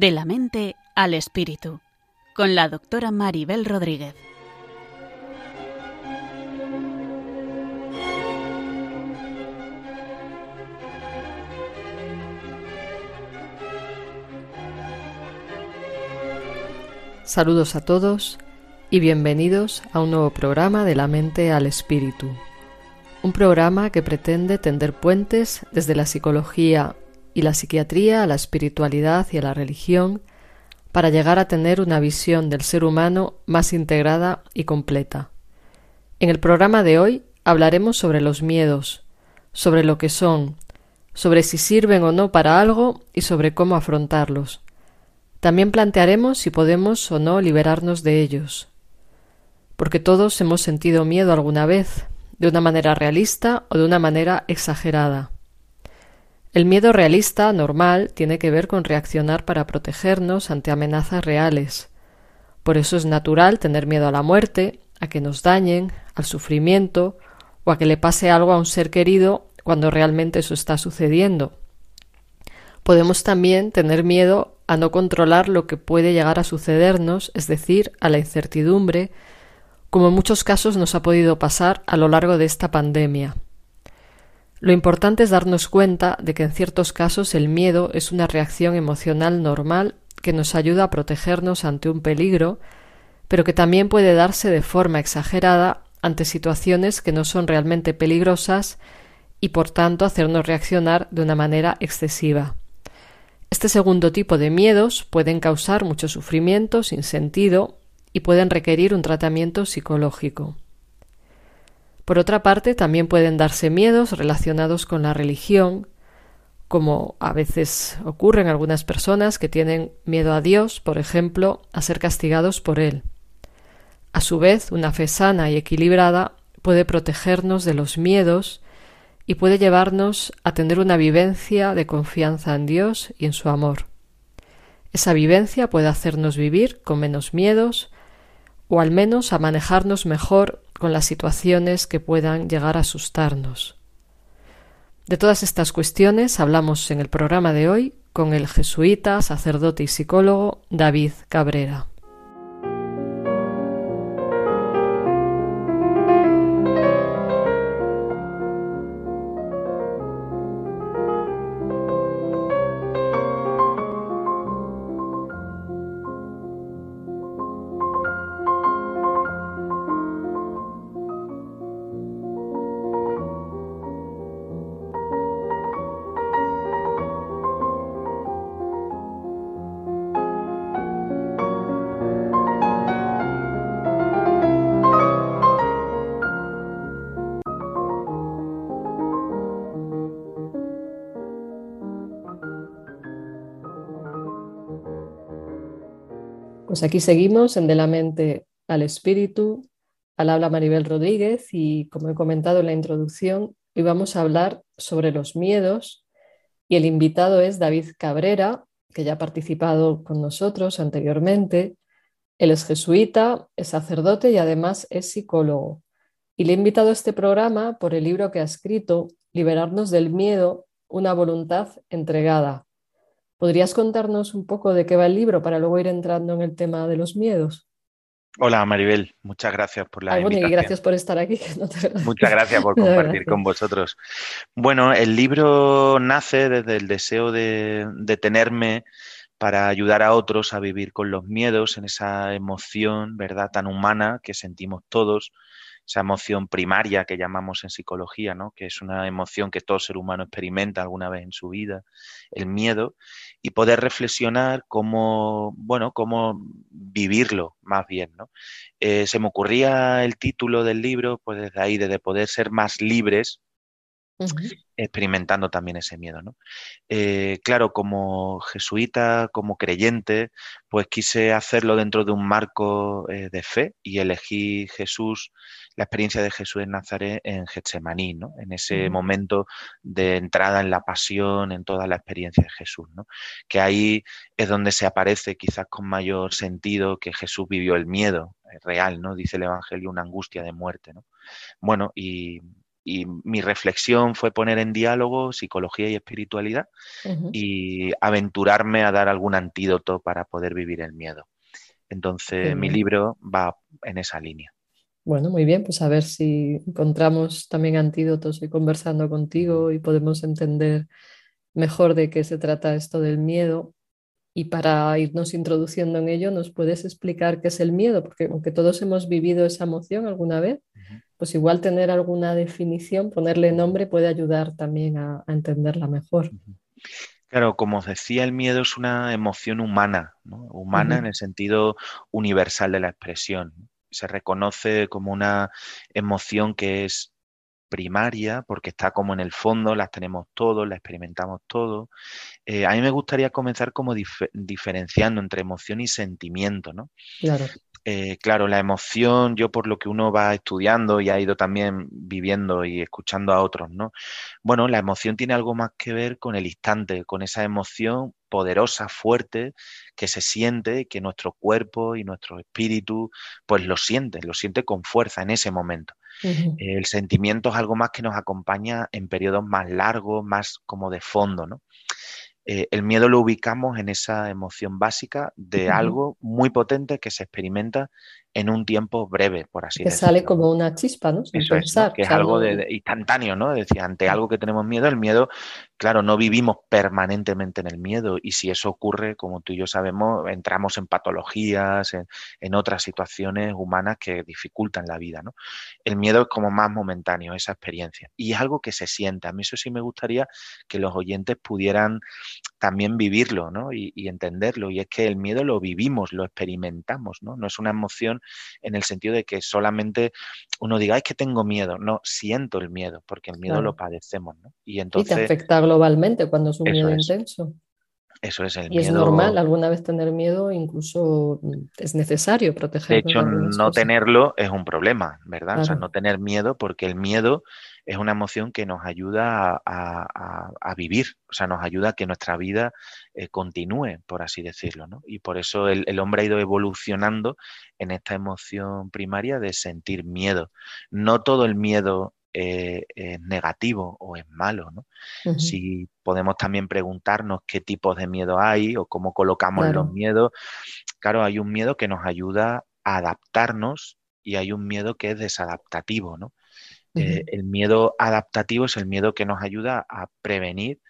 De la mente al espíritu, con la doctora Maribel Rodríguez. Saludos a todos y bienvenidos a un nuevo programa de la mente al espíritu. Un programa que pretende tender puentes desde la psicología y la psiquiatría a la espiritualidad y a la religión para llegar a tener una visión del ser humano más integrada y completa. En el programa de hoy hablaremos sobre los miedos, sobre lo que son, sobre si sirven o no para algo y sobre cómo afrontarlos. También plantearemos si podemos o no liberarnos de ellos. Porque todos hemos sentido miedo alguna vez, de una manera realista o de una manera exagerada. El miedo realista, normal, tiene que ver con reaccionar para protegernos ante amenazas reales. Por eso es natural tener miedo a la muerte, a que nos dañen, al sufrimiento o a que le pase algo a un ser querido cuando realmente eso está sucediendo. Podemos también tener miedo a no controlar lo que puede llegar a sucedernos, es decir, a la incertidumbre, como en muchos casos nos ha podido pasar a lo largo de esta pandemia. Lo importante es darnos cuenta de que en ciertos casos el miedo es una reacción emocional normal que nos ayuda a protegernos ante un peligro, pero que también puede darse de forma exagerada ante situaciones que no son realmente peligrosas y por tanto hacernos reaccionar de una manera excesiva. Este segundo tipo de miedos pueden causar mucho sufrimiento sin sentido y pueden requerir un tratamiento psicológico. Por otra parte, también pueden darse miedos relacionados con la religión, como a veces ocurre en algunas personas que tienen miedo a Dios, por ejemplo, a ser castigados por Él. A su vez, una fe sana y equilibrada puede protegernos de los miedos y puede llevarnos a tener una vivencia de confianza en Dios y en su amor. Esa vivencia puede hacernos vivir con menos miedos o al menos a manejarnos mejor con las situaciones que puedan llegar a asustarnos. De todas estas cuestiones hablamos en el programa de hoy con el jesuita, sacerdote y psicólogo David Cabrera. Pues aquí seguimos en De la mente al espíritu, al habla Maribel Rodríguez y como he comentado en la introducción, hoy vamos a hablar sobre los miedos y el invitado es David Cabrera, que ya ha participado con nosotros anteriormente. Él es jesuita, es sacerdote y además es psicólogo. Y le he invitado a este programa por el libro que ha escrito, Liberarnos del miedo, una voluntad entregada, ¿Podrías contarnos un poco de qué va el libro para luego ir entrando en el tema de los miedos? Hola Maribel, muchas gracias por la invitación. y gracias por estar aquí. Muchas gracias por compartir con vosotros. Bueno, el libro nace desde el deseo de, de tenerme para ayudar a otros a vivir con los miedos, en esa emoción, ¿verdad?, tan humana que sentimos todos, esa emoción primaria que llamamos en psicología, ¿no? que es una emoción que todo ser humano experimenta alguna vez en su vida, el miedo, y poder reflexionar cómo, bueno, cómo vivirlo más bien. ¿no? Eh, se me ocurría el título del libro, pues desde ahí, de poder ser más libres experimentando también ese miedo. ¿no? Eh, claro, como jesuita, como creyente, pues quise hacerlo dentro de un marco eh, de fe y elegí Jesús, la experiencia de Jesús en Nazaret en Getsemaní, ¿no? en ese momento de entrada en la pasión, en toda la experiencia de Jesús, ¿no? que ahí es donde se aparece quizás con mayor sentido que Jesús vivió el miedo eh, real, ¿no? dice el Evangelio, una angustia de muerte. ¿no? Bueno, y y mi reflexión fue poner en diálogo psicología y espiritualidad y aventurarme a dar algún antídoto para poder vivir el miedo. Entonces, mi libro va en esa línea. Bueno, muy bien, pues a ver si encontramos también antídotos y conversando contigo y podemos entender mejor de qué se trata esto del miedo. Y para irnos introduciendo en ello, ¿nos puedes explicar qué es el miedo? Porque aunque todos hemos vivido esa emoción alguna vez, pues igual tener alguna definición, ponerle nombre, puede ayudar también a, entenderla mejor. Claro, como os decía, el miedo es una emoción humana, humana en el sentido universal de la expresión. Se reconoce como una emoción que es primaria, porque está como en el fondo, las tenemos todos, la experimentamos todos. Eh, a mí me gustaría comenzar como diferenciando entre emoción y sentimiento, ¿no? Claro. Eh, claro, la emoción, yo por lo que uno va estudiando y ha ido también viviendo y escuchando a otros, ¿no? Bueno, la emoción tiene algo más que ver con el instante, con esa emoción poderosa, fuerte, que se siente, que nuestro cuerpo y nuestro espíritu, pues lo siente, lo siente con fuerza en ese momento. El sentimiento es algo más que nos acompaña en periodos más largos, más como de fondo, ¿no? Eh, el miedo lo ubicamos en esa emoción básica de algo muy potente que se experimenta en un tiempo breve, por así decirlo. Que sale como una chispa, ¿no? Eso es, que es algo de, instantáneo, ¿no? Es decir, ante algo que tenemos miedo, el miedo, claro, no vivimos permanentemente en el miedo y si eso ocurre, como tú y yo sabemos, entramos en patologías, en, en otras situaciones humanas que dificultan la vida, ¿no? El miedo es como más momentáneo, esa experiencia. Y es algo que se siente. A mí eso sí me gustaría que los oyentes pudieran también vivirlo, ¿no? Y, y entenderlo. Y es que el miedo lo vivimos, lo experimentamos, ¿no? No es una emoción en el sentido de que solamente uno diga, es que tengo miedo. No, siento el miedo, porque el miedo lo padecemos, ¿no? Y entonces... te afecta globalmente cuando es un miedo intenso. Eso es el y es normal alguna vez tener miedo, incluso es necesario proteger. De hecho, no tenerlo es un problema, ¿verdad? O sea, no tener miedo, porque el miedo es una emoción que nos ayuda a, vivir, o sea, nos ayuda a que nuestra vida eh, continúe, por así decirlo, ¿no? Y por eso el, hombre ha ido evolucionando en esta emoción primaria de sentir miedo. No todo el miedo eh, es negativo o es malo, ¿no? Si podemos también preguntarnos qué tipos de miedo hay o cómo colocamos los miedos. Claro, hay un miedo que nos ayuda a adaptarnos y hay un miedo que es desadaptativo, ¿no? Eh, el miedo adaptativo es el miedo que nos ayuda a prevenir,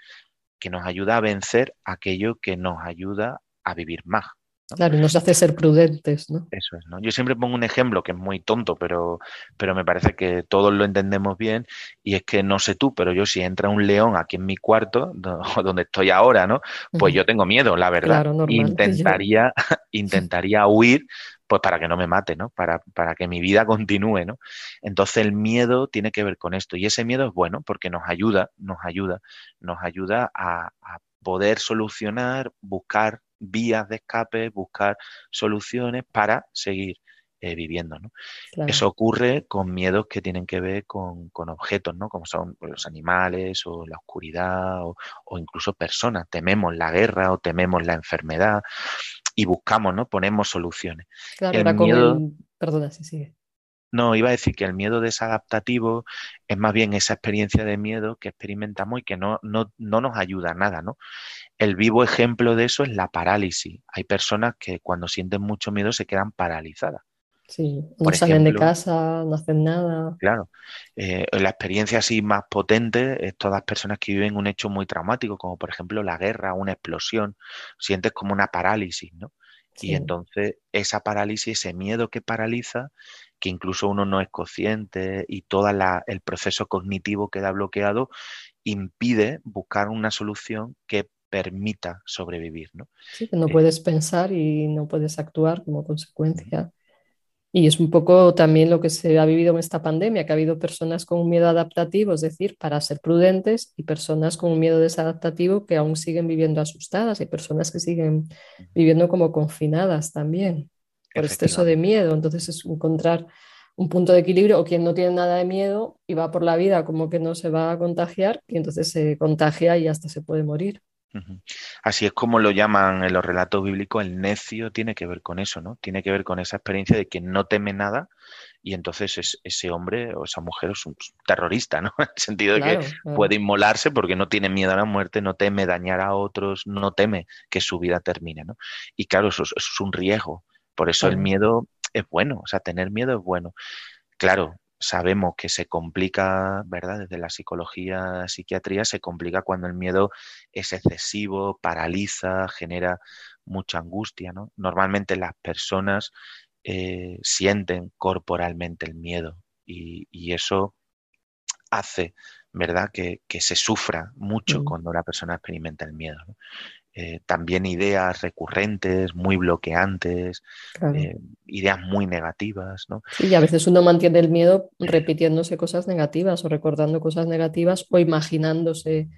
que nos ayuda a vencer aquello que nos ayuda a vivir más. Claro, nos hace ser prudentes, ¿no? Eso es, ¿no? Yo siempre pongo un ejemplo que es muy tonto, pero, pero me parece que todos lo entendemos bien, y es que no sé tú, pero yo si entra un león aquí en mi cuarto, donde estoy ahora, ¿no? Pues yo tengo miedo, la verdad. intentaría, intentaría huir, pues para que no me mate, ¿no? Para, para, que mi vida continúe, ¿no? Entonces el miedo tiene que ver con esto y ese miedo es bueno porque nos ayuda, nos ayuda, nos ayuda a, poder solucionar, buscar vías de escape, buscar soluciones para seguir eh, viviendo. ¿no? Eso ocurre con miedos que tienen que ver con, con, objetos, ¿no? como son los animales o la oscuridad o, o, incluso personas. Tememos la guerra o tememos la enfermedad y buscamos, ¿no? Ponemos soluciones. Claro, el miedo... Perdona, si sigue. No, iba a decir que el miedo desadaptativo es más bien esa experiencia de miedo que experimentamos y que no, no, no, nos ayuda a nada, ¿no? El vivo ejemplo de eso es la parálisis. Hay personas que cuando sienten mucho miedo se quedan paralizadas. Sí, no salen de casa, no hacen nada. Claro. Eh, la experiencia así más potente es todas las personas que viven un hecho muy traumático, como por ejemplo la guerra, una explosión. Sientes como una parálisis, ¿no? Y entonces esa parálisis, ese miedo que paraliza, que incluso uno no es consciente y todo el proceso cognitivo queda bloqueado, impide buscar una solución que permita sobrevivir. ¿no? Sí, que no eh, puedes pensar y no puedes actuar como consecuencia. Y es un poco también lo que se ha vivido en esta pandemia, que ha habido personas con un miedo adaptativo, es decir, para ser prudentes, y personas con un miedo desadaptativo que aún siguen viviendo asustadas. Hay personas que siguen viviendo como confinadas también por exceso de miedo. Entonces es encontrar un punto de equilibrio o quien no tiene nada de miedo y va por la vida como que no se va a contagiar y entonces se contagia y hasta se puede morir. Así es como lo llaman en los relatos bíblicos, el necio tiene que ver con eso, ¿no? Tiene que ver con esa experiencia de que no teme nada y entonces ese hombre o esa mujer es un terrorista, ¿no? En el sentido de que puede inmolarse porque no tiene miedo a la muerte, no teme dañar a otros, no teme que su vida termine, ¿no? Y claro, eso, es un riesgo. Por eso el miedo es bueno, o sea, tener miedo es bueno. Claro, sabemos que se complica, ¿verdad? Desde la psicología, psiquiatría, se complica cuando el miedo es excesivo, paraliza, genera mucha angustia, ¿no? Normalmente las personas eh, sienten corporalmente el miedo y, eso hace, ¿verdad?, que, se sufra mucho mm. cuando la persona experimenta el miedo. Eh, también ideas recurrentes, muy bloqueantes, eh, ideas muy negativas. ¿no? Sí, y a veces uno mantiene el miedo repitiéndose cosas negativas o recordando cosas negativas o imaginándose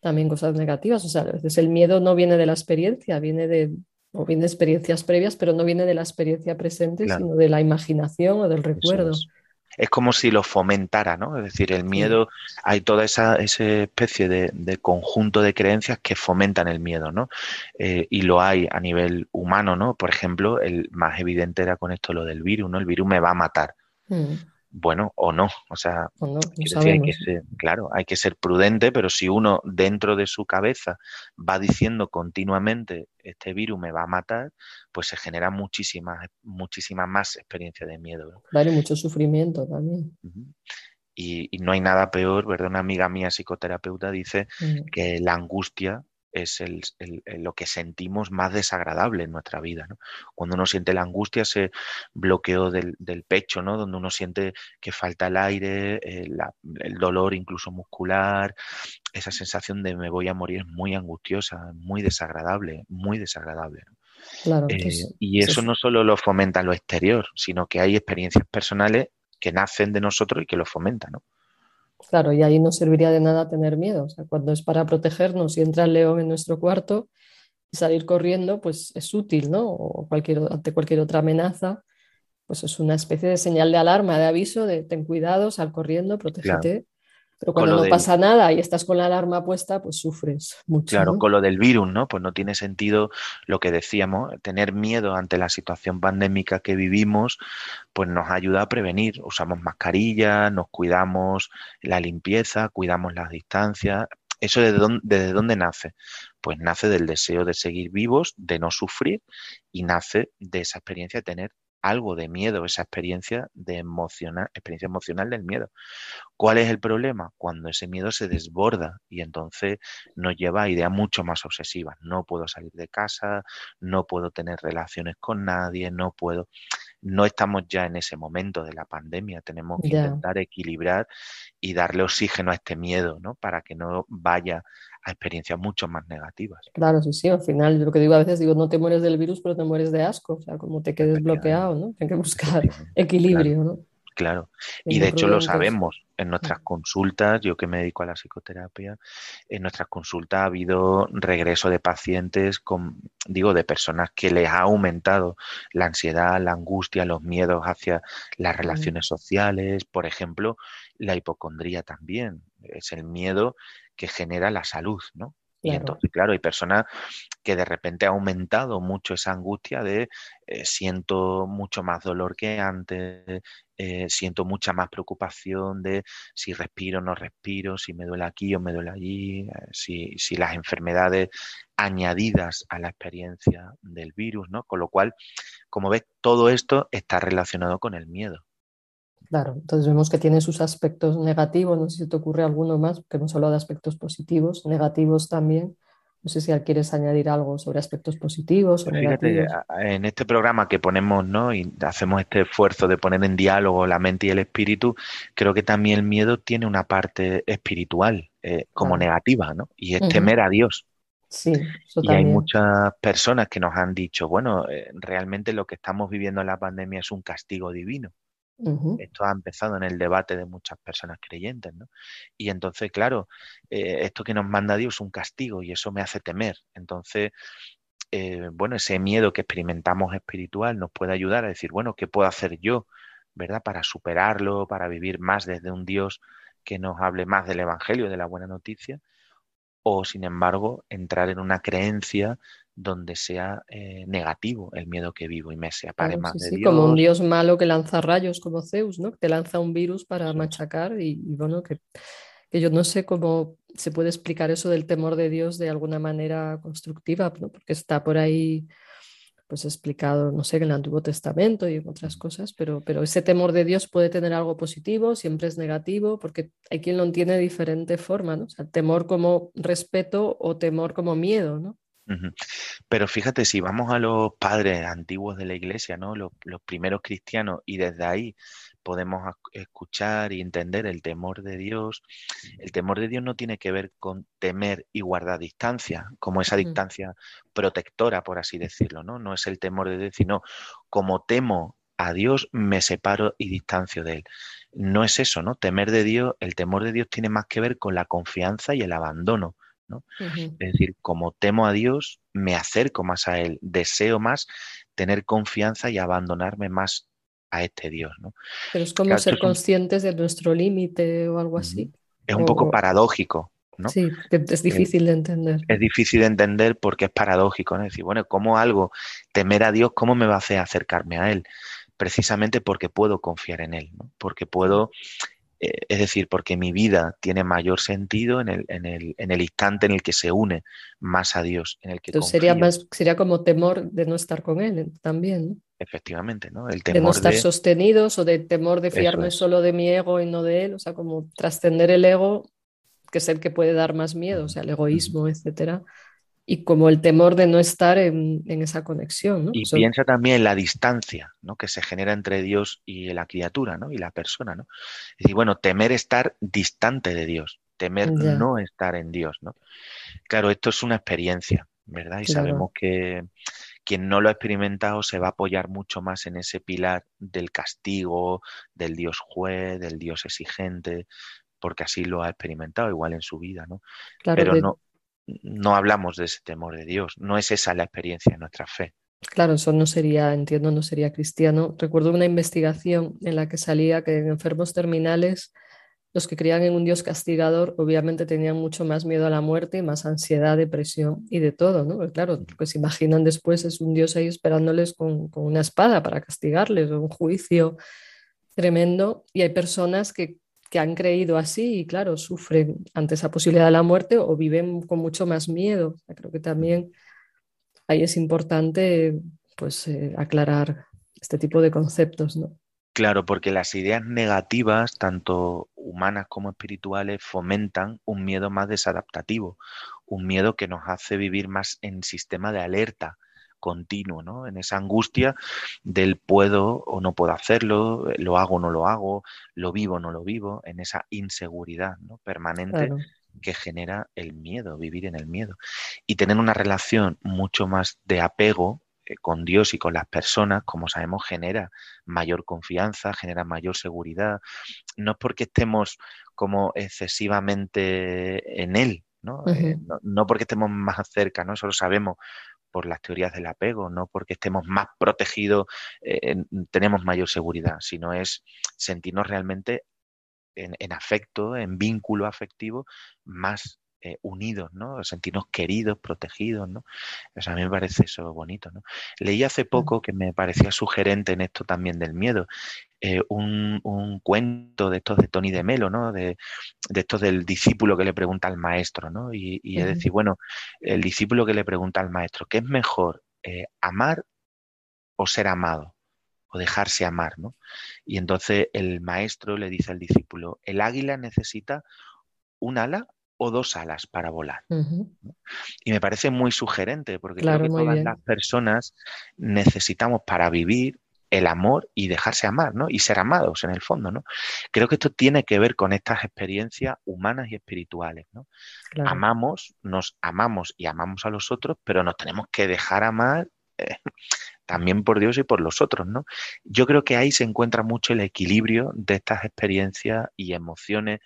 también cosas negativas. O sea, a veces el miedo no viene de la experiencia, viene de, o viene de experiencias previas, pero no viene de la experiencia presente, sino de la imaginación o del recuerdo. Es. Como si lo fomentara, ¿no? Es decir, el miedo, hay toda esa, especie de, conjunto de creencias que fomentan el miedo, ¿no? Eh, y lo hay a nivel humano, ¿no? Por ejemplo, el más evidente era con esto lo del virus, ¿no? El virus me va a matar. Mm bueno o no. O sea, hay que ser, claro, hay que ser prudente, pero si uno dentro de su cabeza va diciendo continuamente este virus me va a matar, pues se genera muchísima, muchísima más experiencia de miedo. Vale, mucho sufrimiento también. y, no hay nada peor, ¿verdad? Una amiga mía psicoterapeuta dice que la angustia es el, lo que sentimos más desagradable en nuestra vida. ¿no? Cuando uno siente la angustia, ese bloqueo del, pecho, ¿no? donde uno siente que falta el aire, eh, el dolor incluso muscular, esa sensación de me voy a morir es muy angustiosa, muy desagradable, muy desagradable. Eh, y eso no solo lo fomenta lo exterior, sino que hay experiencias personales que nacen de nosotros y que lo fomentan. ¿no? Claro, y ahí no serviría de nada tener miedo. O sea, cuando es para protegernos y entra el león en nuestro cuarto y salir corriendo, pues es útil, ¿no? O cualquier, ante cualquier otra amenaza, pues es una especie de señal de alarma, de aviso, de ten cuidado, sal corriendo, protégete. Pero cuando no pasa nada y estás con la alarma puesta, pues sufres mucho. Claro, con lo del virus, ¿no? Pues no tiene sentido lo que decíamos, tener miedo ante la situación pandémica que vivimos, pues nos ayuda a prevenir. Usamos mascarillas, nos cuidamos la limpieza, cuidamos las distancias. ¿Eso desde dónde, desde dónde nace? Pues nace del deseo de seguir vivos, de no sufrir y nace de esa experiencia de tener algo de miedo, esa experiencia de emocional, experiencia emocional del miedo. ¿Cuál es el problema? Cuando ese miedo se desborda y entonces nos lleva a ideas mucho más obsesivas. No puedo salir de casa, no puedo tener relaciones con nadie, no puedo. No estamos ya en ese momento de la pandemia. Tenemos que intentar equilibrar y darle oxígeno a este miedo, ¿no? Para que no vaya a experiencias mucho más negativas. Claro, sí, sí, al final lo que digo a veces digo, no te mueres del virus, pero te mueres de asco, o sea, como te quedes bloqueado, ¿no? Hay que buscar equilibrio, ¿no? Claro, y de hecho lo sabemos en nuestras consultas, yo que me dedico a la psicoterapia, en nuestras consultas ha habido regreso de pacientes con, digo, de personas que les ha aumentado la ansiedad, la angustia, los miedos hacia las relaciones sociales, por ejemplo, la hipocondría también, es el miedo que genera la salud, ¿no? Y entonces, claro, hay personas que de repente ha aumentado mucho esa angustia de eh, siento mucho más dolor que antes, eh, siento mucha más preocupación de si respiro o no respiro, si me duele aquí o me duele allí, eh, si, si, las enfermedades añadidas a la experiencia del virus, ¿no? Con lo cual, como ves, todo esto está relacionado con el miedo. Claro, entonces vemos que tiene sus aspectos negativos, no sé si te ocurre alguno más, que no solo de aspectos positivos, negativos también. No sé si quieres añadir algo sobre aspectos positivos o negativos. en este programa que ponemos, ¿no? Y hacemos este esfuerzo de poner en diálogo la mente y el espíritu, creo que también el miedo tiene una parte espiritual eh, como negativa, ¿no? Y es temer a Dios. Sí, y hay muchas personas que nos han dicho, bueno, eh, realmente lo que estamos viviendo en la pandemia es un castigo divino. Esto ha empezado en el debate de muchas personas creyentes, ¿no? Y entonces, claro, eh, esto que nos manda Dios es un castigo y eso me hace temer. Entonces, eh, bueno, ese miedo que experimentamos espiritual nos puede ayudar a decir, bueno, ¿qué puedo hacer yo, verdad, para superarlo, para vivir más desde un Dios que nos hable más del Evangelio, de la buena noticia? o, sin embargo, entrar en una creencia donde sea eh, negativo el miedo que vivo y me separe más de Dios. Como un dios malo que lanza rayos como Zeus, ¿no? Que te lanza un virus para machacar y, bueno, que, que, yo no sé cómo se puede explicar eso del temor de Dios de alguna manera constructiva, ¿no? porque está por ahí pues explicado, no sé, en el Antiguo Testamento y en otras cosas, pero, pero ese temor de Dios puede tener algo positivo, siempre es negativo, porque hay quien lo entiende de diferente forma, ¿no? O sea, temor como respeto o temor como miedo, ¿no? Pero fíjate, si vamos a los padres antiguos de la iglesia, ¿no? Los, primeros cristianos, y desde ahí podemos escuchar y entender el temor de Dios. El temor de Dios no tiene que ver con temer y guardar distancia, como esa distancia protectora, por así decirlo, ¿no? No es el temor de Dios, sino como temo a Dios, me separo y distancio de Él. No es eso, ¿no? Temer de Dios, el temor de Dios tiene más que ver con la confianza y el abandono es decir, como temo a Dios, me acerco más a Él, deseo más tener confianza y abandonarme más a este Dios, ¿no? Pero es como ser conscientes de nuestro límite o algo así. Es un poco paradójico, ¿no? Sí, es difícil de entender. Es difícil de entender porque es paradójico, ¿no? Es decir, bueno, ¿cómo algo, temer a Dios, cómo me va a hacer acercarme a Él? Precisamente porque puedo confiar en Él, ¿no? Porque puedo es decir, porque mi vida tiene mayor sentido en el, en, el, en el, instante en el que se une más a Dios, en el que Entonces sería más sería como temor de no estar con él también. Efectivamente, ¿no? El temor de no estar sostenidos o de temor de fiarme solo de mi ego y no de él, o sea, como trascender el ego, que es el que puede dar más miedo, o sea, el egoísmo, etcétera y como el temor de no estar en, esa conexión. Y piensa también en la distancia ¿no? que se genera entre Dios y la criatura ¿no? y la persona. ¿no? Es decir, bueno, temer estar distante de Dios, temer no estar en Dios. ¿no? Claro, esto es una experiencia, ¿verdad? Y sabemos que quien no lo ha experimentado se va a apoyar mucho más en ese pilar del castigo, del Dios juez, del Dios exigente, porque así lo ha experimentado igual en su vida, ¿no? Pero no, no hablamos de ese temor de Dios, no es esa la experiencia de nuestra fe. Claro, eso no sería, entiendo, no sería cristiano. Recuerdo una investigación en la que salía que en enfermos terminales los que creían en un Dios castigador obviamente tenían mucho más miedo a la muerte, más ansiedad, depresión y de todo, ¿no? Claro, lo que se imaginan después es un Dios ahí esperándoles con, con una espada para castigarles o un juicio tremendo y hay personas que que han creído así y claro, sufren ante esa posibilidad de la muerte o viven con mucho más miedo. creo que también ahí es importante pues eh, aclarar este tipo de conceptos, ¿no? Claro, porque las ideas negativas, tanto humanas como espirituales, fomentan un miedo más desadaptativo, un miedo que nos hace vivir más en sistema de alerta, continuo, ¿no? En esa angustia del puedo o no puedo hacerlo, lo hago o no lo hago, lo vivo o no lo vivo, en esa inseguridad ¿no? permanente que genera el miedo, vivir en el miedo. Y tener una relación mucho más de apego eh, con Dios y con las personas, como sabemos, genera mayor confianza, genera mayor seguridad. No es porque estemos como excesivamente en Él, ¿no? Eh, no, no, porque estemos más cerca, ¿no? Eso lo sabemos, por las teorías del apego, no porque estemos más protegidos, eh, tenemos mayor seguridad, sino es sentirnos realmente en, afecto, en vínculo afectivo, más eh, unidos, ¿no? Sentirnos queridos, protegidos, ¿no? a mí me parece eso bonito, ¿no? Leí hace poco que me parecía sugerente en esto también del miedo, eh, un, cuento de estos de Tony de Melo, ¿no? De, estos del discípulo que le pregunta al maestro, ¿no? Y, es decir, bueno, el discípulo que le pregunta al maestro, ¿qué es mejor, eh, amar o ser amado? o dejarse amar, ¿no? Y entonces el maestro le dice al discípulo, el águila necesita un ala o dos alas para volar. Y me parece muy sugerente, porque creo que todas las personas necesitamos para vivir el amor y dejarse amar, ¿no? Y ser amados en el fondo, ¿no? Creo que esto tiene que ver con estas experiencias humanas y espirituales, ¿no? Amamos, nos amamos y amamos a los otros, pero nos tenemos que dejar amar eh, también por Dios y por los otros, ¿no? Yo creo que ahí se encuentra mucho el equilibrio de estas experiencias y emociones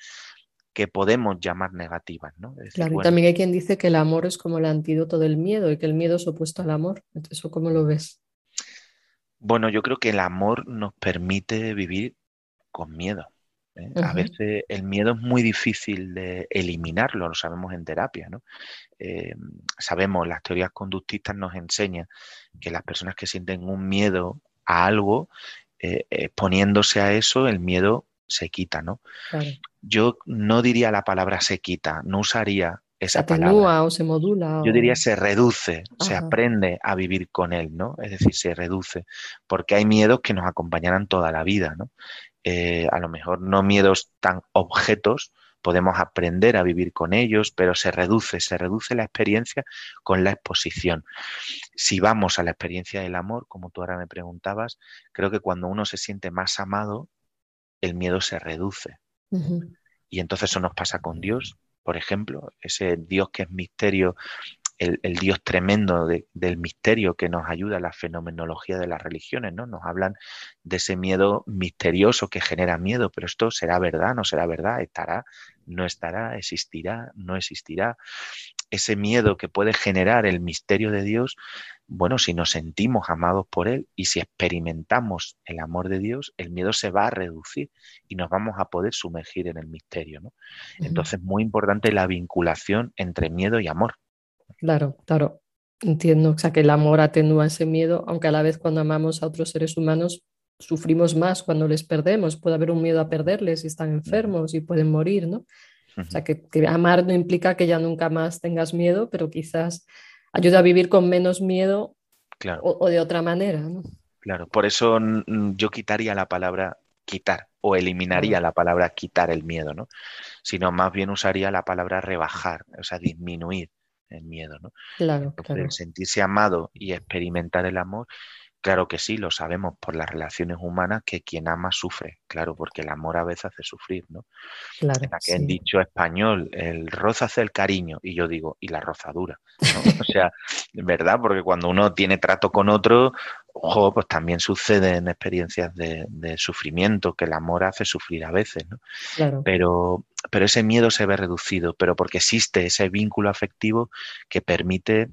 que podemos llamar negativas, ¿no? claro, y también hay quien dice que el amor es como el antídoto del miedo y que el miedo es opuesto al amor. ¿Eso cómo lo ves? Bueno, yo creo que el amor nos permite vivir con miedo. ¿eh? A veces el miedo es muy difícil de eliminarlo, lo sabemos en terapia, ¿no? Eh, sabemos, las teorías conductistas nos enseñan que las personas que sienten un miedo a algo, eh, poniéndose a eso, el miedo se quita, ¿no? Yo no diría la palabra se quita, no usaría esa atenúa o se modula. Yo diría se reduce, se aprende a vivir con él, ¿no? Es decir, se reduce, porque hay miedos que nos acompañarán toda la vida, ¿no? Eh, a lo mejor no miedos tan objetos, podemos aprender a vivir con ellos, pero se reduce, se reduce la experiencia con la exposición. Si vamos a la experiencia del amor, como tú ahora me preguntabas, creo que cuando uno se siente más amado, el miedo se reduce. Y entonces eso nos pasa con Dios, por ejemplo, ese Dios que es misterio el, Dios tremendo del misterio que nos ayuda a la fenomenología de las religiones, ¿no? Nos hablan de ese miedo misterioso que genera miedo, pero esto será verdad, no será verdad, estará, no estará, existirá, no existirá. Ese miedo que puede generar el misterio de Dios, bueno, si nos sentimos amados por Él y si experimentamos el amor de Dios, el miedo se va a reducir y nos vamos a poder sumergir en el misterio, ¿no? Entonces, muy importante la vinculación entre miedo y amor. Claro, claro, entiendo. O sea, que el amor atenúa ese miedo, aunque a la vez cuando amamos a otros seres humanos sufrimos más cuando les perdemos. Puede haber un miedo a perderles si están enfermos y pueden morir, ¿no? O sea, que, amar no implica que ya nunca más tengas miedo, pero quizás ayuda a vivir con menos miedo o, de otra manera, ¿no? Claro, por eso yo quitaría la palabra quitar o eliminaría la palabra quitar el miedo, ¿no? Sino más bien usaría la palabra rebajar, o sea, disminuir el miedo, ¿no? Claro, sentirse amado y experimentar el amor, claro que sí, lo sabemos por las relaciones humanas que quien ama sufre, claro, porque el amor a veces hace sufrir, ¿no? Claro, en aquel dicho español, el roza hace el cariño, y yo digo, y la rozadura, o sea, ¿verdad? Porque cuando uno tiene trato con otro, ojo, pues también suceden experiencias de, sufrimiento, que el amor hace sufrir a veces, ¿no? Claro. Pero, pero ese miedo se ve reducido, pero porque existe ese vínculo afectivo que permite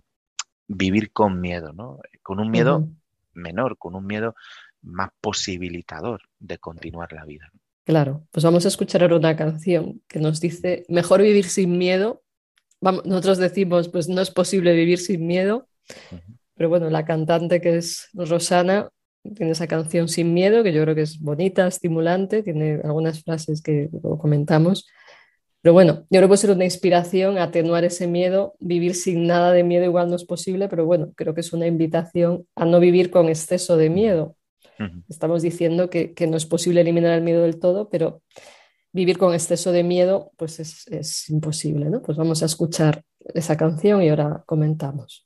vivir con miedo, ¿no? Con un miedo menor, con un miedo más posibilitador de continuar la vida. Claro, pues vamos a escuchar ahora una canción que nos dice, mejor vivir sin miedo. Vamos, nosotros decimos, pues no es posible vivir sin miedo, pero bueno, la cantante que es Rosana tiene esa canción Sin Miedo, que yo creo que es bonita, estimulante, tiene algunas frases que comentamos. Pero bueno, yo creo que puede ser una inspiración atenuar ese miedo. Vivir sin nada de miedo igual no es posible, pero bueno, creo que es una invitación a no vivir con exceso de miedo. Estamos diciendo que, no es posible eliminar el miedo del todo, pero vivir con exceso de miedo pues es, es imposible, ¿no? Pues vamos a escuchar esa canción y ahora comentamos.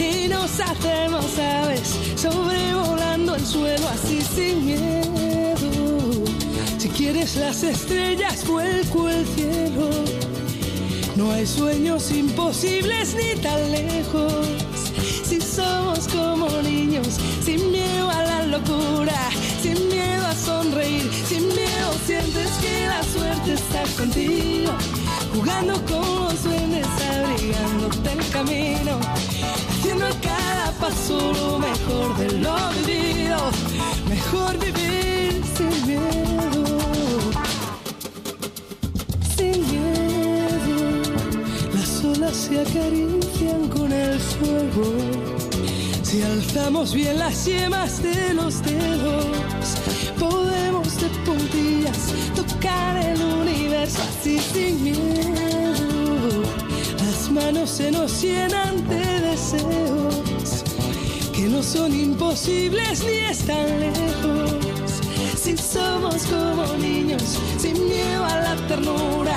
y nos hacemos aves sobrevolando el suelo así sin miedo. Si quieres las estrellas, vuelco el cielo. No hay sueños imposibles ni tan lejos. Si somos como niños, sin miedo a la locura, sin miedo a sonreír, sin miedo sientes que la suerte está contigo, jugando con los duendes, abrigándote el camino haciendo cada paso lo mejor de lo vivido, mejor vivir sin miedo, sin miedo. Las olas se acarician con el fuego, si alzamos bien las yemas de los dedos, podemos de puntillas tocar el así sin miedo. Las manos se nos llenan de deseos que no son imposibles ni están lejos. Si somos como niños, sin miedo a la ternura,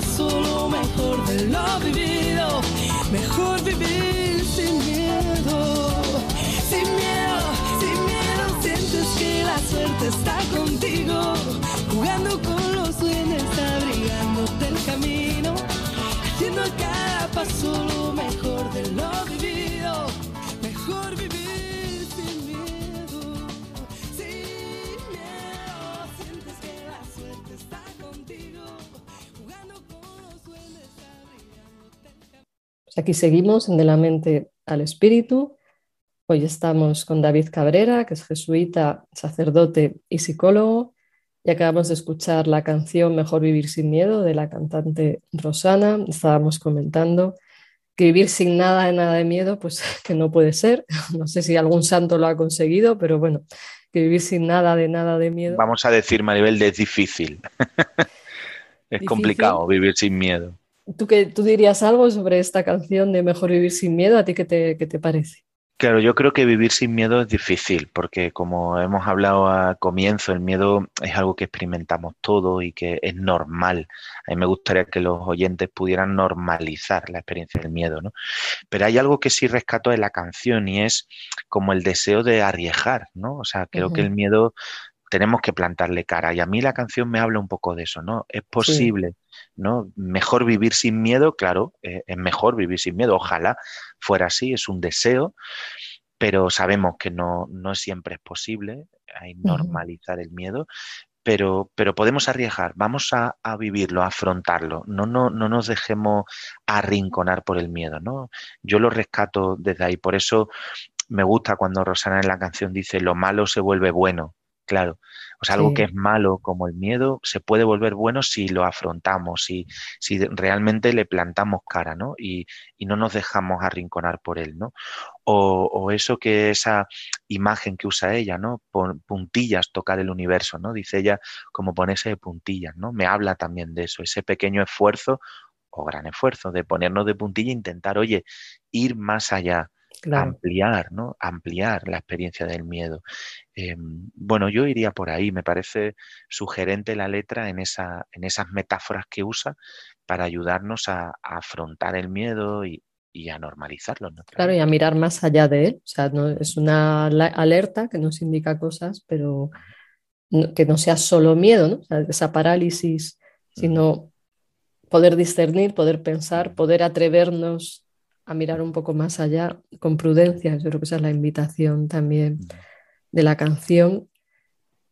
paso lo mejor de lo vivido, mejor vivir sin miedo, sin miedo, sin miedo, sientes que la suerte está contigo, jugando con los duendes, abrigándote el camino, haciendo cada paso lo mejor de lo vivido, mejor Pues aquí seguimos en De la mente al espíritu. Hoy estamos con David Cabrera, que es jesuita, sacerdote y psicólogo. Y acabamos de escuchar la canción Mejor vivir sin miedo de la cantante Rosana. Estábamos comentando que vivir sin nada de nada de miedo, pues que no puede ser. No sé si algún santo lo ha conseguido, pero bueno, que vivir sin nada de nada de miedo. Vamos a decir, Maribel, es difícil. es Difícil. complicado vivir sin miedo. ¿Tú, qué, ¿Tú dirías algo sobre esta canción de Mejor vivir sin miedo? ¿A ti qué te, qué te parece? Claro, yo creo que vivir sin miedo es difícil, porque como hemos hablado al comienzo, el miedo es algo que experimentamos todos y que es normal. A mí me gustaría que los oyentes pudieran normalizar la experiencia del miedo, ¿no? Pero hay algo que sí rescato de la canción y es como el deseo de arriesgar, ¿no? O sea, creo que el miedo tenemos que plantarle cara. Y a mí la canción me habla un poco de eso, ¿no? Es posible, ¿no? Mejor vivir sin miedo, claro, eh, es mejor vivir sin miedo. Ojalá fuera así, es un deseo, pero sabemos que no, no siempre es posible. Hay normalizar el miedo. Pero, pero podemos arriesgar, vamos a, a vivirlo, a afrontarlo, no, no, no nos dejemos arrinconar por el miedo, ¿no? Yo lo rescato desde ahí, por eso me gusta cuando Rosana en la canción dice lo malo se vuelve bueno, claro. O sea, algo Sí. que es malo como el miedo se puede volver bueno si lo afrontamos, si, si realmente le plantamos cara, ¿no? Y, y no nos dejamos arrinconar por él, ¿no? O, o eso que esa imagen que usa ella, ¿no? Pon- puntillas, tocar el universo, ¿no? Dice ella como ponerse de puntillas, ¿no? Me habla también de eso, ese pequeño esfuerzo o gran esfuerzo de ponernos de puntilla e intentar, oye, ir más allá, Claro. ampliar, ¿no? Ampliar la experiencia del miedo. Eh, bueno, yo iría por ahí. Me parece sugerente la letra en, esa, en esas metáforas que usa para ayudarnos a, a afrontar el miedo y, y a normalizarlo. Claro, y a mirar más allá de él. O sea, no, es una alerta que nos indica cosas, pero no- que no sea solo miedo, ¿no? O sea, esa parálisis, sino poder discernir, poder pensar, poder atrevernos a mirar un poco más allá con prudencia. Yo creo que esa es la invitación también de la canción.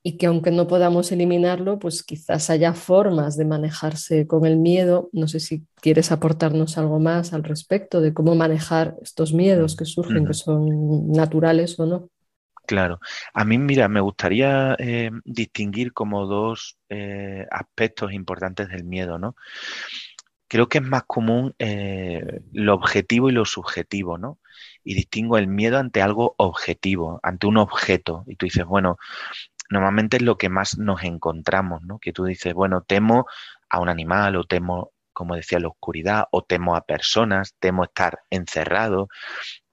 Y que aunque no podamos eliminarlo, pues quizás haya formas de manejarse con el miedo. No sé si quieres aportarnos algo más al respecto de cómo manejar estos miedos que surgen, que Ujú. son naturales o no. Claro. A mí, mira, me gustaría eh, distinguir como dos eh, aspectos importantes del miedo, ¿no? Creo que es más común eh, lo objetivo y lo subjetivo, ¿no? Y distingo el miedo ante algo objetivo, ante un objeto. Y tú dices, bueno, normalmente es lo que más nos encontramos, ¿no? Que tú dices, bueno, temo a un animal o temo, como decía, la oscuridad o temo a personas, temo estar encerrado,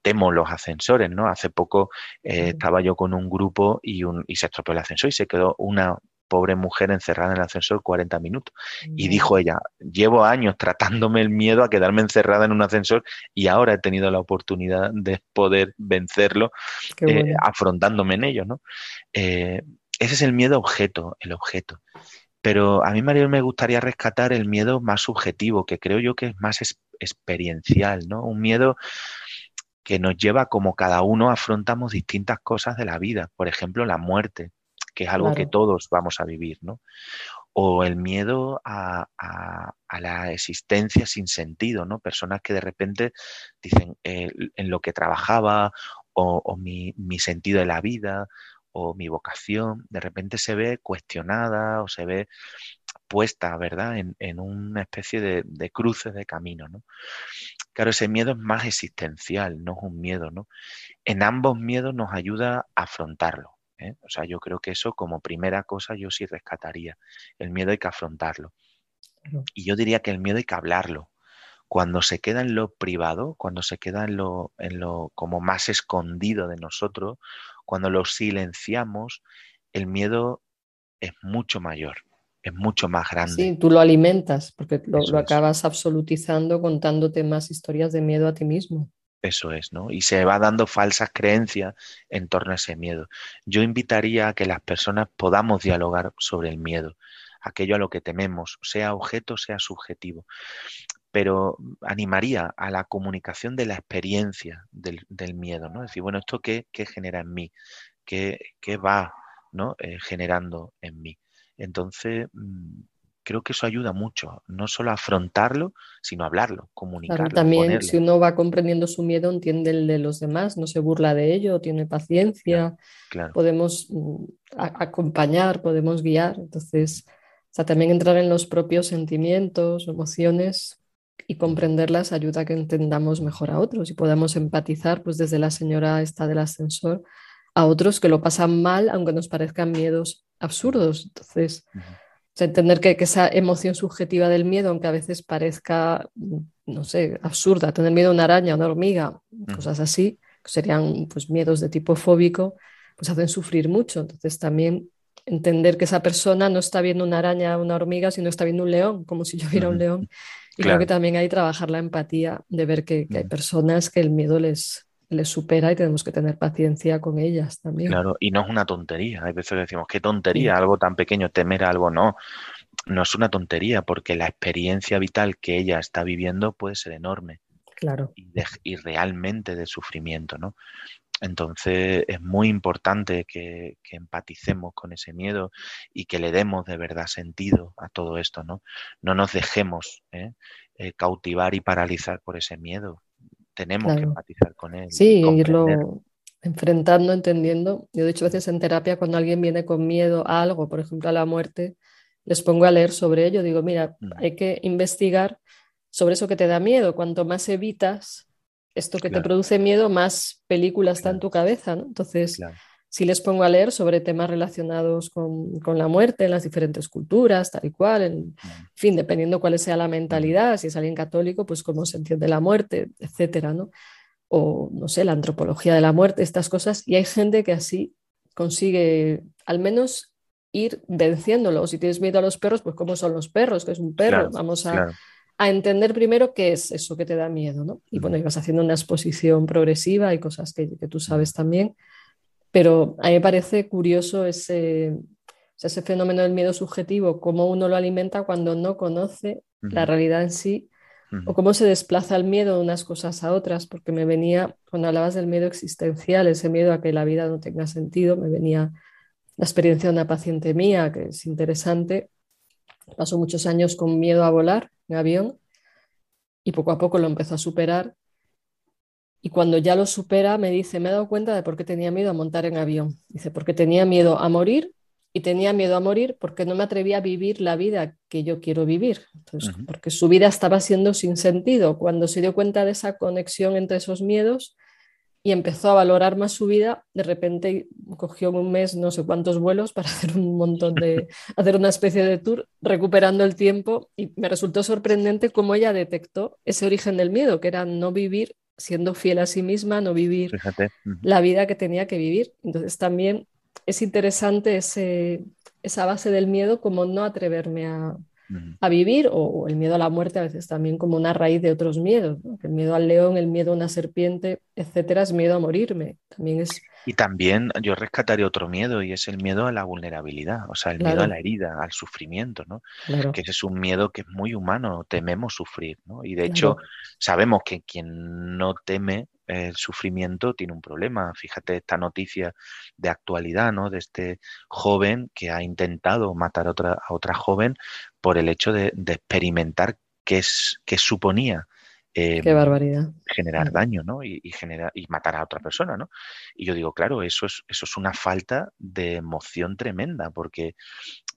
temo los ascensores, ¿no? Hace poco eh, estaba yo con un grupo y, un, y se estropeó el ascensor y se quedó una pobre mujer encerrada en el ascensor 40 minutos. Y dijo ella, llevo años tratándome el miedo a quedarme encerrada en un ascensor y ahora he tenido la oportunidad de poder vencerlo eh, afrontándome en ello, ¿no? Eh, ese es el miedo objeto, el objeto. Pero a mí, María, me gustaría rescatar el miedo más subjetivo, que creo yo que es más es- experiencial, ¿no? Un miedo que nos lleva como cada uno afrontamos distintas cosas de la vida, por ejemplo, la muerte, que es algo que todos vamos a vivir, ¿no? O el miedo a, la existencia sin sentido, ¿no? Personas que de repente dicen eh, en lo que trabajaba o, mi, sentido de la vida o mi vocación, de repente se ve cuestionada o se ve puesta, ¿verdad?, en, una especie de, de, cruces de camino, ¿no? Claro, ese miedo es más existencial, no es un miedo, ¿no? En ambos miedos nos ayuda a afrontarlo. ¿Eh? O sea, yo creo que eso como primera cosa yo sí rescataría. El miedo hay que afrontarlo. Y yo diría que el miedo hay que hablarlo. Cuando se queda en lo privado, cuando se queda en lo, en lo como más escondido de nosotros, cuando lo silenciamos, el miedo es mucho mayor es mucho más grande. Sí, tú lo alimentas porque lo, acabas absolutizando contándote más historias de miedo a ti mismo. Eso es, ¿no? Y se va dando falsas creencias en torno a ese miedo. Yo invitaría a que las personas podamos dialogar sobre el miedo, aquello a lo que tememos, sea objeto, sea subjetivo. Pero animaría a la comunicación de la experiencia del, miedo, ¿no? Es decir, bueno, ¿esto qué, genera en mí? ¿Qué, va ¿no? Eh, generando en mí? Entonces, mm, creo que eso ayuda mucho, no solo a afrontarlo, sino a hablarlo, comunicarlo. también si uno va comprendiendo su miedo, entiende el de los demás, no se burla de ello, tiene paciencia, podemos mm, acompañar, podemos guiar. Entonces, también entrar en los propios sentimientos, emociones y comprenderlas ayuda a que entendamos mejor a otros y podamos empatizar, pues desde la señora esta del ascensor, a otros que lo pasan mal, aunque nos parezcan miedos absurdos. Entonces, entender que, esa emoción subjetiva del miedo, aunque a veces parezca, no sé, absurda, tener miedo a una araña, a una hormiga, cosas así, que serían pues miedos de tipo fóbico, pues hacen sufrir mucho. Entonces también entender que esa persona no está viendo una araña, una hormiga, sino está viendo un león, como si yo viera un león. Y creo que también hay que trabajar la empatía de ver que hay personas que el miedo les, les supera y tenemos que tener paciencia con ellas también. Claro, y no es una tontería. Hay veces que decimos, qué tontería, algo tan pequeño, temer algo, no. No es una tontería porque la experiencia vital que ella está viviendo puede ser enorme. Claro. Y, realmente de sufrimiento, ¿no? Entonces es muy importante que, empaticemos con ese miedo y que le demos de verdad sentido a todo esto, ¿no? No nos dejemos ¿eh? Eh, cautivar y paralizar por ese miedo tenemos que empatizar con él. Sí, irlo enfrentando, entendiendo. Yo, de hecho, a veces en terapia, cuando alguien viene con miedo a algo, por ejemplo, a la muerte, les pongo a leer sobre ello. Digo, mira, mm. hay que investigar sobre eso que te da miedo. Cuanto más evitas esto que te produce miedo, más películas está en tu cabeza. ¿no? Entonces, si les pongo a leer sobre temas relacionados con, la muerte en las diferentes culturas, tal y cual, en, fin, dependiendo cuál sea la mentalidad, si es alguien católico, pues cómo se entiende la muerte, etcétera, ¿no? O, no sé, la antropología de la muerte, estas cosas, y hay gente que así consigue al menos ir venciéndolo. Si tienes miedo a los perros, pues cómo son los perros, que es un perro, vamos a, entender primero qué es eso que te da miedo, ¿no? Y bueno, ibas haciendo una exposición progresiva y cosas que, que tú sabes también. Pero a mí me parece curioso ese, ese fenómeno del miedo subjetivo, cómo uno lo alimenta cuando no conoce la realidad en sí, o cómo se desplaza el miedo de unas cosas a otras, porque me venía, cuando hablabas del miedo existencial, ese miedo a que la vida no tenga sentido, me venía la experiencia de una paciente mía, que es interesante, pasó muchos años con miedo a volar en avión y poco a poco lo empezó a superar y cuando ya lo supera, me dice, me he dado cuenta de por qué tenía miedo a montar en avión. Dice, porque tenía miedo a morir y tenía miedo a morir porque no me atrevía a vivir la vida que yo quiero vivir. Entonces, porque su vida estaba siendo sin sentido. Cuando se dio cuenta de esa conexión entre esos miedos y empezó a valorar más su vida, de repente cogió un mes no sé cuántos vuelos para hacer un montón de, hacer una especie de tour, recuperando el tiempo. Y me resultó sorprendente cómo ella detectó ese origen del miedo, que era no vivir siendo fiel a sí misma, no vivir la vida que tenía que vivir. Entonces también es interesante ese, esa base del miedo como no atreverme a, vivir o, el miedo a la muerte a veces también como una raíz de otros miedos. El miedo al león, el miedo a una serpiente, etcétera, es miedo a morirme. También es Y también yo rescataría otro miedo y es el miedo a la vulnerabilidad, o sea, el miedo a la herida, al sufrimiento, ¿no? Que ese es un miedo que es muy humano, tememos sufrir, ¿no? Y de hecho sabemos que quien no teme el sufrimiento tiene un problema. Fíjate esta noticia de actualidad, ¿no? De este joven que ha intentado matar a otra, a otra joven por el hecho de, experimentar qué, es, qué suponía Qué em, barbaridad. generar daño, ¿no? Y, y, y matar a otra persona, ¿no? Y yo digo, claro, eso es, eso es una falta de emoción tremenda, porque,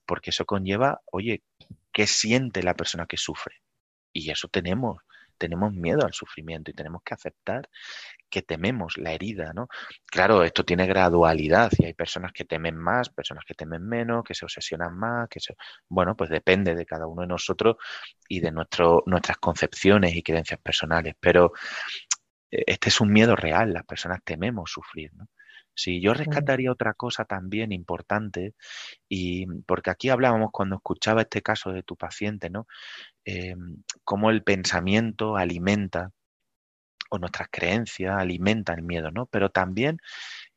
porque eso conlleva, oye, ¿qué siente la persona que sufre? Y eso tenemos tenemos miedo al sufrimiento y tenemos que aceptar que tememos la herida, ¿no? Claro, esto tiene gradualidad y hay personas que temen más, personas que temen menos, que se obsesionan más, que se... Bueno, pues depende de cada uno de nosotros y de nuestras concepciones y creencias personales, pero eh, este es un miedo real, las personas tememos sufrir, ¿no? Si yo rescataría otra cosa también importante, y porque aquí hablábamos cuando escuchaba este caso de tu paciente, ¿no? Eh, cómo el pensamiento alimenta o nuestras creencias alimentan el miedo, ¿no? Pero también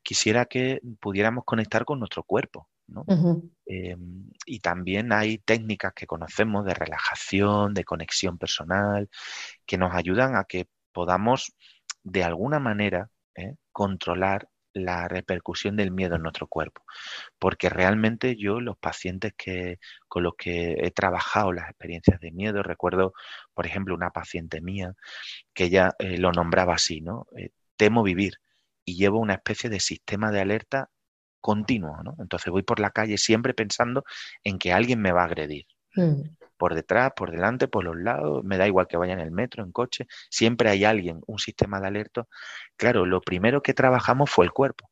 quisiera que pudiéramos conectar con nuestro cuerpo, ¿no? Eh, y también hay técnicas que conocemos de relajación, de conexión personal, que nos ayudan a que podamos de alguna manera ¿eh? controlar la repercusión del miedo en nuestro cuerpo. Porque realmente yo, los pacientes que, con los que he trabajado las experiencias de miedo, recuerdo, por ejemplo, una paciente mía que ella eh, lo nombraba así, ¿no? Eh, temo vivir y llevo una especie de sistema de alerta continuo, ¿no? Entonces voy por la calle siempre pensando en que alguien me va a agredir. Mm por detrás, por delante, por los lados, me da igual que vaya en el metro, en coche, siempre hay alguien, un sistema de alerta. Claro, lo primero que trabajamos fue el cuerpo.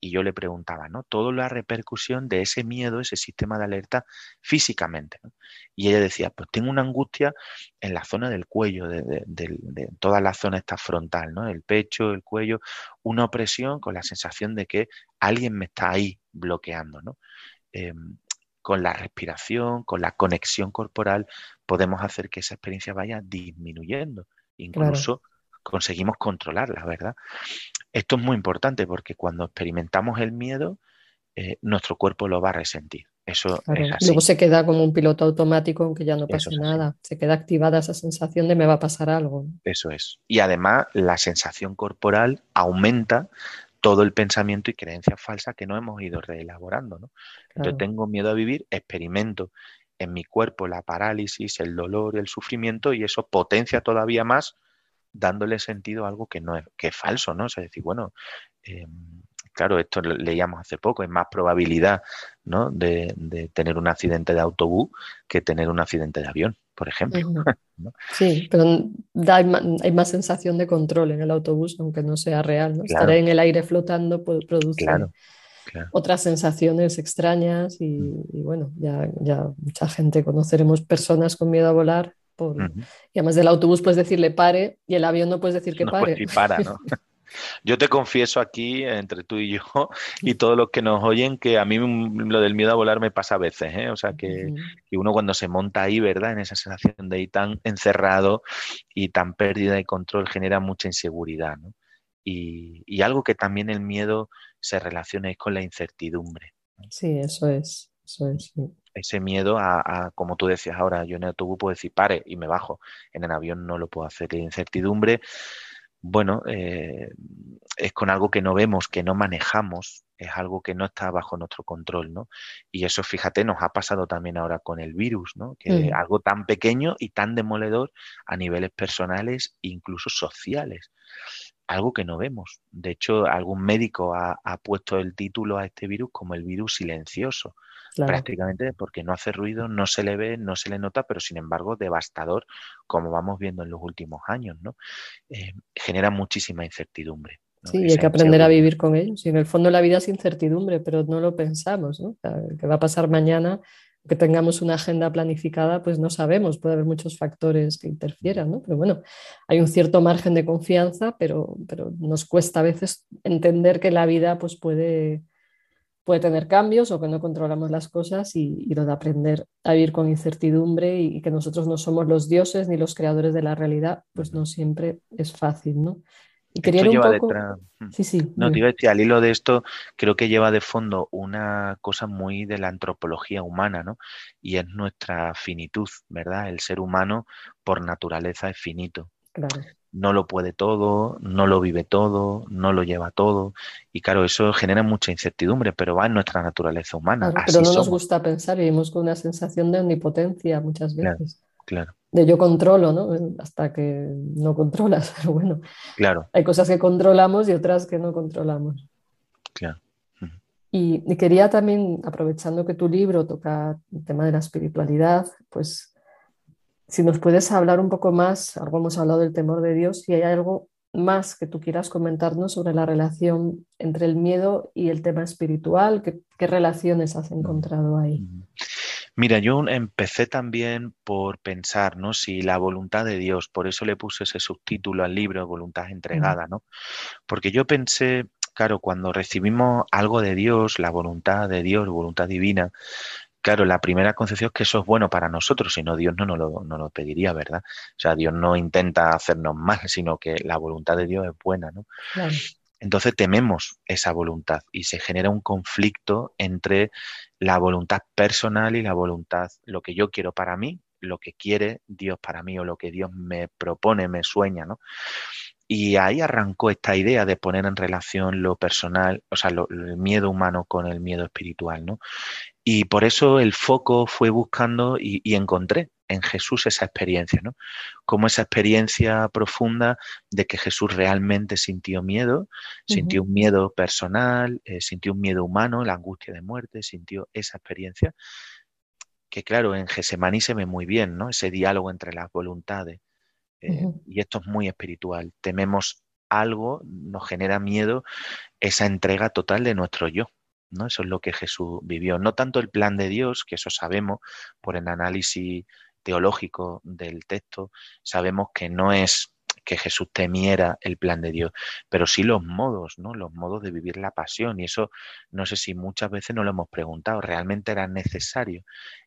Y yo le preguntaba, ¿no? Toda la repercusión de ese miedo, ese sistema de alerta físicamente. Y ella decía, pues tengo una angustia en la zona del cuello, de, toda la zona esta frontal, ¿no? El pecho, el cuello, una opresión con la sensación de que alguien me está ahí bloqueando, ¿no? Em, con la respiración, con la conexión corporal, podemos hacer que esa experiencia vaya disminuyendo. Incluso conseguimos controlarla, ¿verdad? Esto es muy importante porque cuando experimentamos el miedo, eh, nuestro cuerpo lo va a resentir. Eso es así. Luego se queda como un piloto automático, aunque ya no pase nada. Se queda activada esa sensación de me va a pasar algo. Eso es. Y además la sensación corporal aumenta todo el pensamiento y creencias falsas que no hemos ido reelaborando. ¿no? Entonces tengo miedo a vivir, experimento en mi cuerpo la parálisis, el dolor, el sufrimiento y eso potencia todavía más dándole sentido a algo que no es, que es falso, ¿no? O sea, decir, bueno, em, claro, esto leíamos hace poco, es más probabilidad ¿no? de, de, tener un accidente de autobús que tener un accidente de avión por ejemplo. Sí, pero hay más sensación de control en el autobús, aunque no sea real. ¿no? Estar en el aire flotando produce otras sensaciones extrañas y, mm. bueno, ya, ya, mucha gente conoceremos personas con miedo a volar. Por, Y además del autobús puedes decirle pare y el avión no puedes decir que pare. para, ¿no? Yo te confieso aquí, entre tú y yo, y todos los que nos oyen, que a mí lo del miedo a volar me pasa a veces, ¿eh? O sea, que, uno cuando se monta ahí, ¿verdad? En esa sensación de ir tan encerrado y tan pérdida de control genera mucha inseguridad, ¿no? Y, algo que también el miedo se relaciona es con la incertidumbre. Sí, eso es. Eso es Ese miedo a, como tú decías ahora, yo en el autobús puedo decir pare y me bajo. En el avión no lo puedo hacer. La incertidumbre bueno, eh, es con algo que no vemos, que no manejamos, es algo que no está bajo nuestro control, ¿no? Y eso, fíjate, nos ha pasado también ahora con el virus, ¿no? Que es algo tan pequeño y tan demoledor a niveles personales, incluso sociales. Algo que no vemos. De hecho, algún médico ha puesto el título a este virus como el virus silencioso prácticamente porque no hace ruido, no se le ve, no se le nota, pero sin embargo devastador, como vamos viendo en los últimos años, ¿no? Eh, genera muchísima incertidumbre. Sí, hay que aprender a vivir con ellos. Y en el fondo la vida es incertidumbre, pero no lo pensamos, ¿no? ¿Qué va a pasar mañana? Que tengamos una agenda planificada, pues no sabemos, puede haber muchos factores que interfieran, ¿no? Pero bueno, hay un cierto margen de confianza, pero, pero nos cuesta a veces entender que la vida pues puede, puede tener cambios o que no controlamos las cosas y, lo de aprender a vivir con incertidumbre y, que nosotros no somos los dioses ni los creadores de la realidad, pues no siempre es fácil, ¿no? Y quería Esto ir un lleva poco... detrás. Sí, sí. No, te iba a decir, al hilo de esto, creo que lleva de fondo una cosa muy de la antropología humana, ¿no? Y es nuestra finitud, ¿verdad? El ser humano por naturaleza es finito. Claro. No lo puede todo, no lo vive todo, no lo lleva todo. Y claro, eso genera mucha incertidumbre, pero va en nuestra naturaleza humana. Claro, Así pero no nos gusta pensar, vivimos con una sensación de omnipotencia muchas Claro. veces. claro, De yo controlo, ¿no? Hasta que no controlas, pero bueno, claro, hay cosas que controlamos y otras que no controlamos. claro. Y, y quería también, aprovechando que tu libro toca el tema de la espiritualidad, pues si nos puedes hablar un poco más, algo hemos hablado del temor de Dios, si hay algo más que tú quieras comentarnos sobre la relación entre el miedo y el tema espiritual, qué, qué relaciones has encontrado ahí. Mira, yo empecé también por pensar, ¿no? Si la voluntad de Dios, por eso le puse ese subtítulo al libro, Voluntad entregada, ¿no? Porque yo pensé, claro, cuando recibimos algo de Dios, la voluntad de Dios, voluntad divina, claro, la primera concepción es que eso es bueno para nosotros, si no Dios no nos lo, no lo pediría, ¿verdad? O sea, Dios no intenta hacernos mal, sino que la voluntad de Dios es buena, ¿no? Claro. Entonces tememos esa voluntad y se genera un conflicto entre la voluntad personal y la voluntad, lo que yo quiero para mí, lo que quiere Dios para mí o lo que Dios me propone, me sueña, ¿no? Y ahí arrancó esta idea de poner en relación lo personal, o sea, lo- el miedo humano con el miedo espiritual, ¿no? Y por eso el foco fue buscando y, y encontré en Jesús esa experiencia, ¿no? Como esa experiencia profunda de que Jesús realmente sintió miedo, sintió un miedo personal, eh, sintió un miedo humano, la angustia de muerte, sintió esa experiencia que claro, en Gesemaní se ve muy bien, ¿no? Ese diálogo entre las voluntades. eh. Y esto es muy espiritual. Tememos algo, nos genera miedo esa entrega total de nuestro yo. ¿No? Eso es lo que Jesús vivió. No tanto el plan de Dios, que eso sabemos por el análisis teológico del texto, sabemos que no es que Jesús temiera el plan de Dios, pero sí los modos, ¿no? Los modos de vivir la pasión. Y eso no sé si muchas veces nos lo hemos preguntado. ¿Realmente era necesario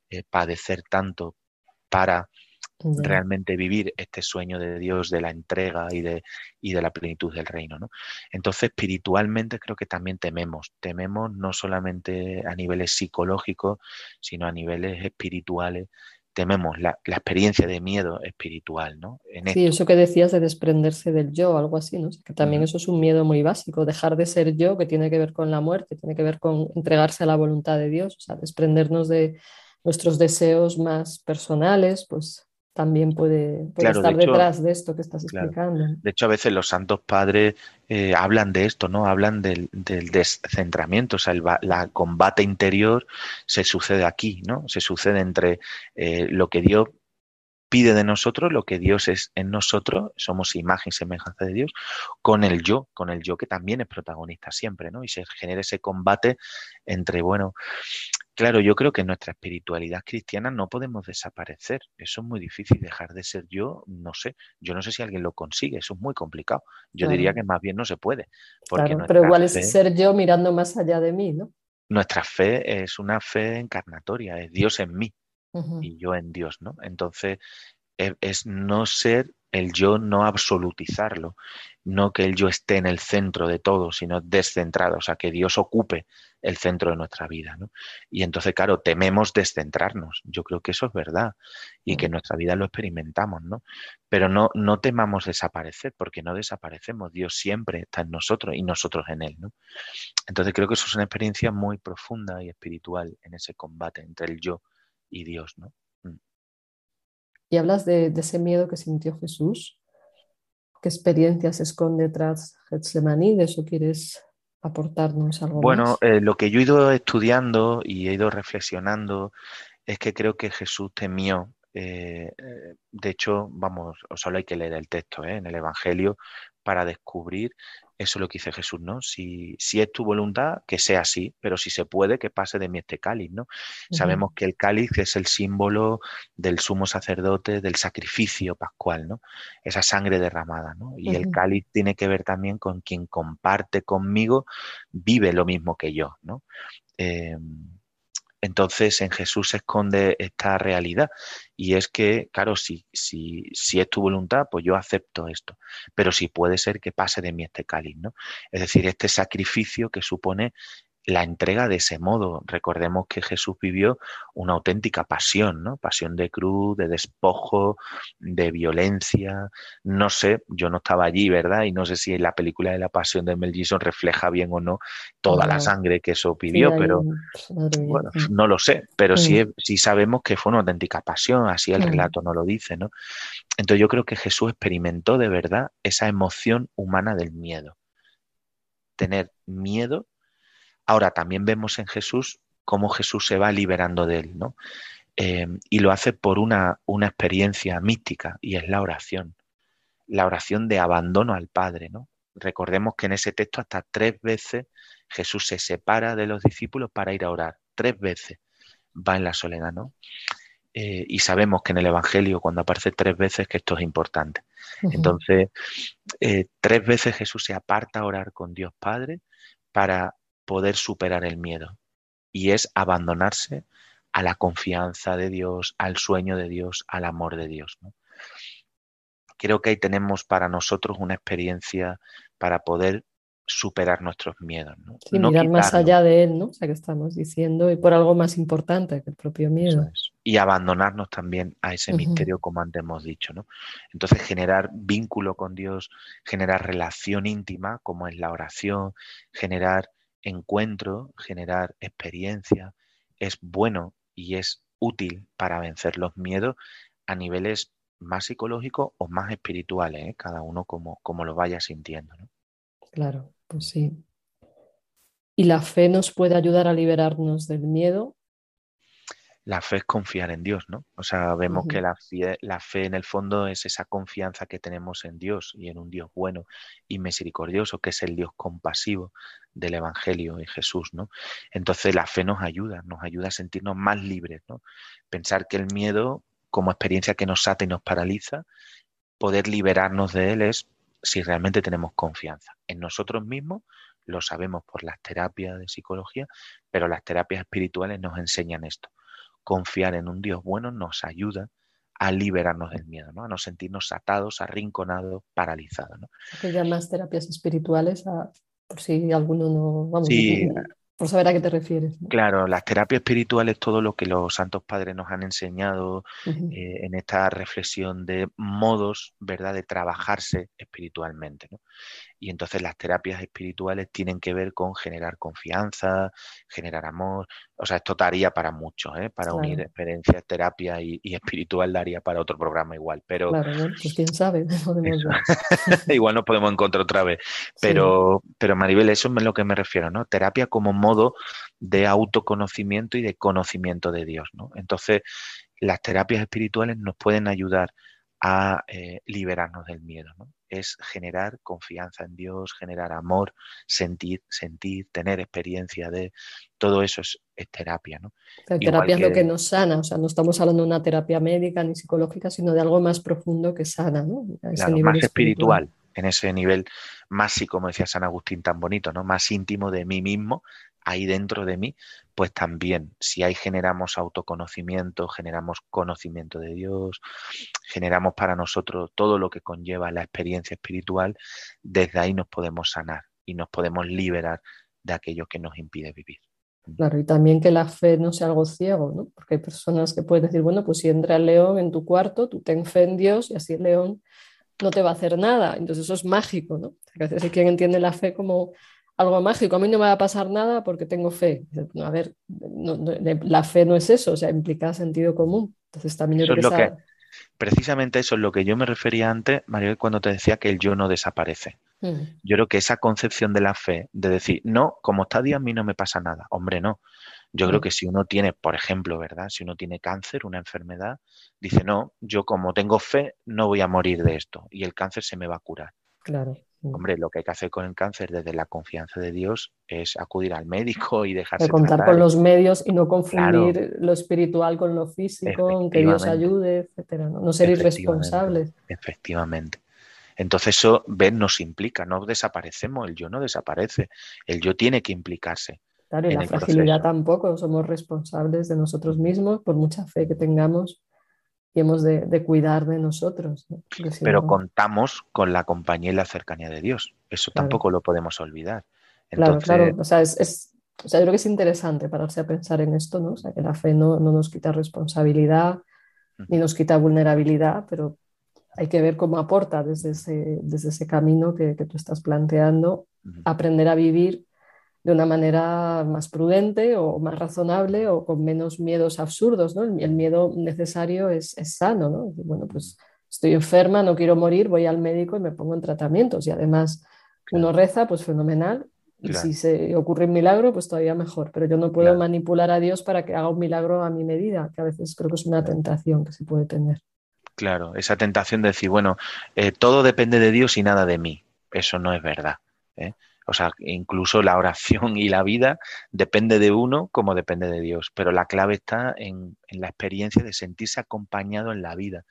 eh, padecer tanto para Realmente vivir este sueño de Dios, de la entrega y de, y de la plenitud del reino. ¿no? Entonces, espiritualmente creo que también tememos. Tememos no solamente a niveles psicológicos, sino a niveles espirituales. Tememos la, la experiencia de miedo espiritual, ¿no? En Sí, esto. eso que decías de desprenderse del yo, algo así, ¿no? O sea, que también eso es un miedo muy básico, dejar de ser yo, que tiene que ver con la muerte, tiene que ver con entregarse a la voluntad de Dios, o sea, desprendernos de nuestros deseos más personales, pues también puede, puede Claro, de estar hecho, detrás de esto que estás claro. explicando. De hecho, a veces los santos padres eh, hablan de esto, ¿no? Hablan del, del descentramiento, o sea, el la combate interior se sucede aquí, ¿no? Se sucede entre eh, lo que Dios pide de nosotros, lo que Dios es en nosotros, somos imagen y semejanza de Dios, con el yo, con el yo que también es protagonista siempre, ¿no? Y se genera ese combate entre, bueno, claro, yo creo que en nuestra espiritualidad cristiana no podemos desaparecer, eso es muy difícil, dejar de ser. Yo, no sé, yo no sé si alguien lo consigue, eso es muy complicado, yo diría que más bien no se puede, porque Claro, pero igual es ser yo mirando más allá de mí, ¿no? nuestra fe es una fe encarnatoria, es Dios en mí y yo en Dios, ¿no? Entonces, es, es no ser el yo, no absolutizarlo, no que el yo esté en el centro de todo, sino descentrado, o sea, que Dios ocupe el centro de nuestra vida, ¿no? Y entonces, claro, tememos descentrarnos, yo creo que eso es verdad y que en nuestra vida lo experimentamos, ¿no? Pero no, no temamos desaparecer, porque no desaparecemos, Dios siempre está en nosotros y nosotros en Él, ¿no? Entonces creo que eso es una experiencia muy profunda y espiritual en ese combate entre el yo y Dios, ¿no? Y hablas de, ese miedo que sintió Jesús. ¿Qué experiencia se esconde tras Getsemaní? ¿De eso quieres aportarnos algo Bueno, más? eh, lo que yo he ido estudiando y he ido reflexionando es que creo que Jesús temió. Eh, eh, de hecho, vamos, solo hay que leer el texto ¿eh? en el Evangelio para descubrir eso es lo que dice Jesús, ¿no? Si, si es tu voluntad, que sea así, pero si se puede, que pase de mí este cáliz, ¿no? Sabemos que el cáliz es el símbolo del sumo sacerdote, del sacrificio pascual, ¿no? Esa sangre derramada, ¿no? Y el cáliz tiene que ver también con quien comparte conmigo, vive lo mismo que yo, ¿no? Eh, Entonces en Jesús se esconde esta realidad y es que, claro, si, si, es tu voluntad, pues yo acepto esto, pero si puede ser que pase de mí este cáliz, ¿no? Es decir, este sacrificio que supone la entrega de ese modo. Recordemos que Jesús vivió una auténtica pasión, ¿no? Pasión de cruz, de despojo, de violencia. No sé, yo no estaba allí, ¿verdad? Y no sé si la película de la pasión de Mel Gibson refleja bien o no toda la sangre que eso pidió, pero bueno, no lo sé. Pero sí, sí, sabemos que fue una auténtica pasión, así el relato no lo dice, ¿no? Entonces yo creo que Jesús experimentó de verdad esa emoción humana del miedo. Tener miedo Ahora también vemos en Jesús cómo Jesús se va liberando de él, ¿no? Eh, y lo hace por una, una, experiencia mística y es la oración, la oración de abandono al Padre, ¿no? Recordemos que en ese texto hasta tres veces Jesús se separa de los discípulos para ir a orar, tres veces va en la soledad, ¿no? Eh, y sabemos que en el Evangelio cuando aparece tres veces que esto es importante. Entonces, eh, tres veces Jesús se aparta a orar con Dios Padre para poder superar el miedo y es abandonarse a la confianza de Dios, al sueño de Dios, al amor de Dios. Creo que ahí tenemos para nosotros una experiencia para poder superar nuestros miedos. ¿no? mirar más allá de él, ¿no? O sea, que estamos diciendo, y por algo más importante que el propio miedo. Y abandonarnos también a ese misterio, como antes hemos dicho, ¿no? Entonces, generar vínculo con Dios, generar relación íntima, como es la oración, generar encuentro, generar experiencia, es bueno y es útil para vencer los miedos a niveles más psicológicos o más espirituales, ¿eh? cada uno como, como, lo vaya sintiendo. Claro, pues sí. ¿Y la fe nos puede ayudar a liberarnos del miedo? La fe es confiar en Dios, ¿no? O sea, vemos que la fe, la fe en el fondo es esa confianza que tenemos en Dios y en un Dios bueno y misericordioso, que es el Dios compasivo del Evangelio y Jesús, ¿no? Entonces la fe nos ayuda, nos ayuda a sentirnos más libres, ¿no? Pensar que el miedo, como experiencia que nos ata y nos paraliza, poder liberarnos de él es si realmente tenemos confianza en nosotros mismos, lo sabemos por las terapias de psicología, pero las terapias espirituales nos enseñan esto confiar en un Dios bueno nos ayuda a liberarnos del miedo, ¿no? a no sentirnos atados, arrinconados, paralizados. ¿no? Que llamas terapias espirituales, por si alguno no... Vamos, sí, por saber a qué te refieres. Claro, las terapias espirituales, todo lo que los santos padres nos han enseñado eh, en esta reflexión de modos, ¿verdad?, de trabajarse espiritualmente. ¿no? Y entonces las terapias espirituales tienen que ver con generar confianza, generar amor. O sea, esto daría para mucho, ¿eh? para unir experiencias, terapia y, espiritual daría para otro programa igual. Pero, claro, pues quién sabe. igual nos podemos encontrar otra vez. Pero, pero Maribel, eso es lo que me refiero, ¿no? Terapia como modo de autoconocimiento y de conocimiento de Dios, ¿no? Entonces, las terapias espirituales nos pueden ayudar a eh, liberarnos del miedo. ¿no? Es generar confianza en Dios, generar amor, sentir, sentir, tener experiencia de todo eso es, terapia. ¿no? La terapia es lo que nos sana, o sea, no estamos hablando de una terapia médica ni psicológica, sino de algo más profundo que sana, ¿no? más espiritual. en ese nivel más, como decía San Agustín tan bonito, ¿no? Más íntimo de mí mismo, ahí dentro de mí, pues también, si ahí generamos autoconocimiento, generamos conocimiento de Dios, generamos para nosotros todo lo que conlleva la experiencia espiritual, desde ahí nos podemos sanar y nos podemos liberar de aquello que nos impide vivir. Claro, y también que la fe no sea algo ciego, ¿no? Porque hay personas que pueden decir, bueno, pues si entra el león en tu cuarto, tú ten fe en Dios y así el león no te va a hacer nada. Entonces eso es mágico, ¿no? A hay quien entiende la fe como algo mágico, a mí no me va a pasar nada porque tengo fe. A ver, la fe no es eso, o sea, implica sentido común. Entonces también yo creo que, Precisamente eso es lo que yo me refería antes, María, cuando te decía que el yo no desaparece. Mm. Yo creo que esa concepción de la fe, de decir, no, como está Dios, a mí no me pasa nada. Hombre, no. Yo creo mm. que si uno tiene, por ejemplo, ¿verdad? Si uno tiene cáncer, una enfermedad, dice, no, yo como tengo fe, no voy a morir de esto y el cáncer se me va a curar. Claro. Mm. Hombre, lo que hay que hacer con el cáncer desde la confianza de Dios es acudir al médico y dejarse. De contar con los medios y no confundir lo espiritual con lo físico, que Dios ayude, etcétera. No, ser irresponsables. Efectivamente. Entonces eso, ven, nos implica, no desaparecemos, el yo no desaparece, el yo tiene que implicarse. Claro, y la fragilidad tampoco, somos responsables de nosotros mismos por mucha fe que tengamos y hemos de, cuidar de nosotros. Pero contamos con la compañía y la cercanía de Dios, eso tampoco lo podemos olvidar. Claro, claro, o sea, es, o sea, yo creo que es interesante pararse a pensar en esto, ¿no? O sea, que la fe no, no nos quita responsabilidad ni nos quita vulnerabilidad, pero hay que ver cómo aporta desde ese, desde ese camino que, que tú estás planteando, aprender a vivir de una manera más prudente o más razonable o con menos miedos absurdos, ¿no? El, miedo necesario es, es sano, ¿no? Bueno, pues estoy enferma, no quiero morir, voy al médico y me pongo en tratamientos y además uno reza, pues fenomenal, y si se ocurre un milagro, pues todavía mejor. Pero yo no puedo manipular a Dios para que haga un milagro a mi medida, que a veces creo que es una tentación que se puede tener. Claro, esa tentación de decir, bueno, eh, todo depende de Dios y nada de mí. Eso no es verdad. ¿eh? O sea, incluso la oración y la vida depende de uno como depende de Dios. Pero la clave está en, en la experiencia de sentirse acompañado en la vida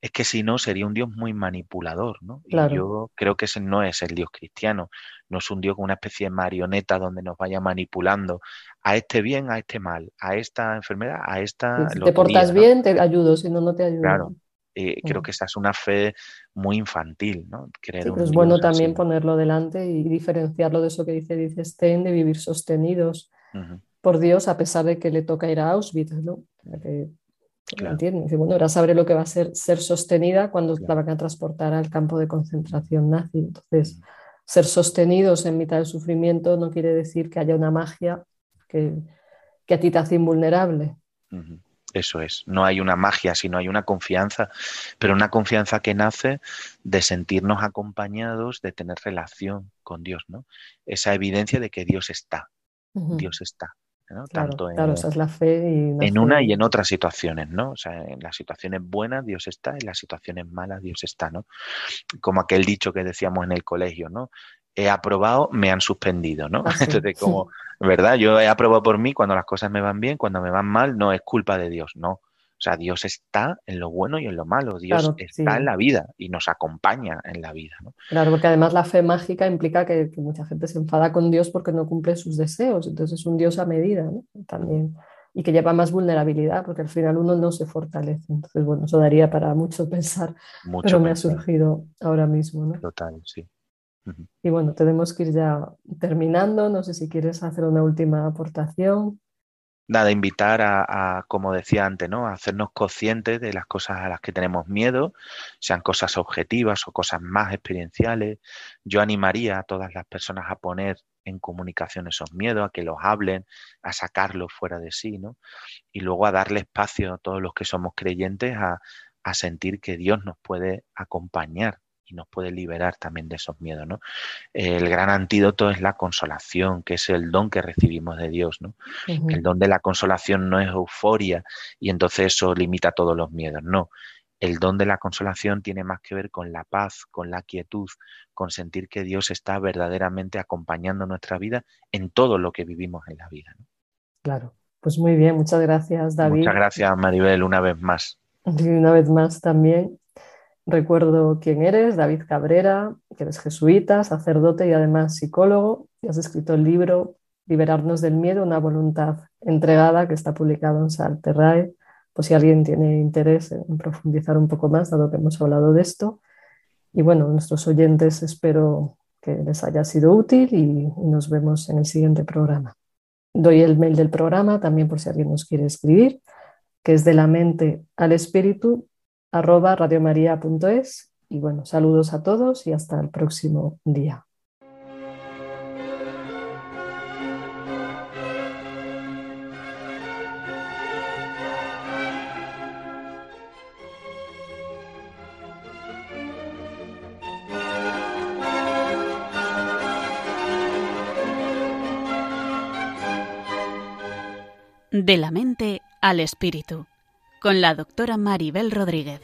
es que si no sería un Dios muy manipulador, ¿no? Y yo creo que ese no es el Dios cristiano, no es un Dios con una especie de marioneta donde nos vaya manipulando a este bien, a este mal, a esta enfermedad, a esta... Si te portas bien, te ayudo, si no, no te ayudo. Claro, eh, creo que esa es una fe muy infantil, ¿no? pero es bueno también ponerlo delante y diferenciarlo de eso que dice, dice Stein, de vivir sostenidos por Dios a pesar de que le toca ir a Auschwitz, ¿no? Claro. Dice, bueno, ahora sabré lo que va a ser ser sostenida cuando la van a transportar al campo de concentración nazi. Entonces, ser sostenidos en mitad del sufrimiento no quiere decir que haya una magia que, que a ti te hace invulnerable. Eso es, no hay una magia, sino hay una confianza, pero una confianza que nace de sentirnos acompañados, de tener relación con Dios, ¿no? Esa evidencia de que Dios está, Dios está. Tanto en, esa es la fe en una y en otras situaciones, ¿no? O sea, en las situaciones buenas Dios está, en las situaciones malas Dios está, ¿no? Como aquel dicho que decíamos en el colegio, ¿no? He aprobado, me han suspendido, ¿no? Ah, Entonces, como, ¿verdad? Yo he aprobado por mí cuando las cosas me van bien, cuando me van mal, no es culpa de Dios, no. O sea, Dios está en lo bueno y en lo malo. Dios está en la vida y nos acompaña en la vida. ¿no? Claro, porque además la fe mágica implica que, mucha gente se enfada con Dios porque no cumple sus deseos. Entonces es un Dios a medida ¿no? también. Y que lleva más vulnerabilidad porque al final uno no se fortalece. Entonces, bueno, eso daría para mucho pensar. pero me ha surgido ahora mismo. ¿no? Total, sí. Y bueno, tenemos que ir ya terminando. No sé si quieres hacer una última aportación nada, invitar a, como decía antes, ¿no? A hacernos conscientes de las cosas a las que tenemos miedo, sean cosas objetivas o cosas más experienciales. Yo animaría a todas las personas a poner en comunicación esos miedos, a que los hablen, a sacarlos fuera de sí, ¿no? Y luego a darle espacio a todos los que somos creyentes a, a sentir que Dios nos puede acompañar y nos puede liberar también de esos miedos, ¿no? El gran antídoto es la consolación, que es el don que recibimos de Dios, ¿no? El don de la consolación no es euforia y entonces eso limita todos los miedos, no. El don de la consolación tiene más que ver con la paz, con la quietud, con sentir que Dios está verdaderamente acompañando nuestra vida en todo lo que vivimos en la vida. Claro, pues muy bien, muchas gracias David. Muchas gracias Maribel, una vez más. Y una vez más también. Recuerdo quién eres, David Cabrera, que eres jesuita, sacerdote y además psicólogo, y has escrito el libro Liberarnos del miedo, una voluntad entregada, que está publicado en Salterrae, pues si alguien tiene interés en profundizar un poco más, dado que hemos hablado de esto. Y bueno, nuestros oyentes espero que les haya sido útil y, nos vemos en el siguiente programa. Doy el mail del programa también por si alguien nos quiere escribir, que es de la mente al espíritu arroba radiomaria.es y bueno, saludos a todos y hasta el próximo día. De la mente al espíritu con la doctora Maribel Rodríguez.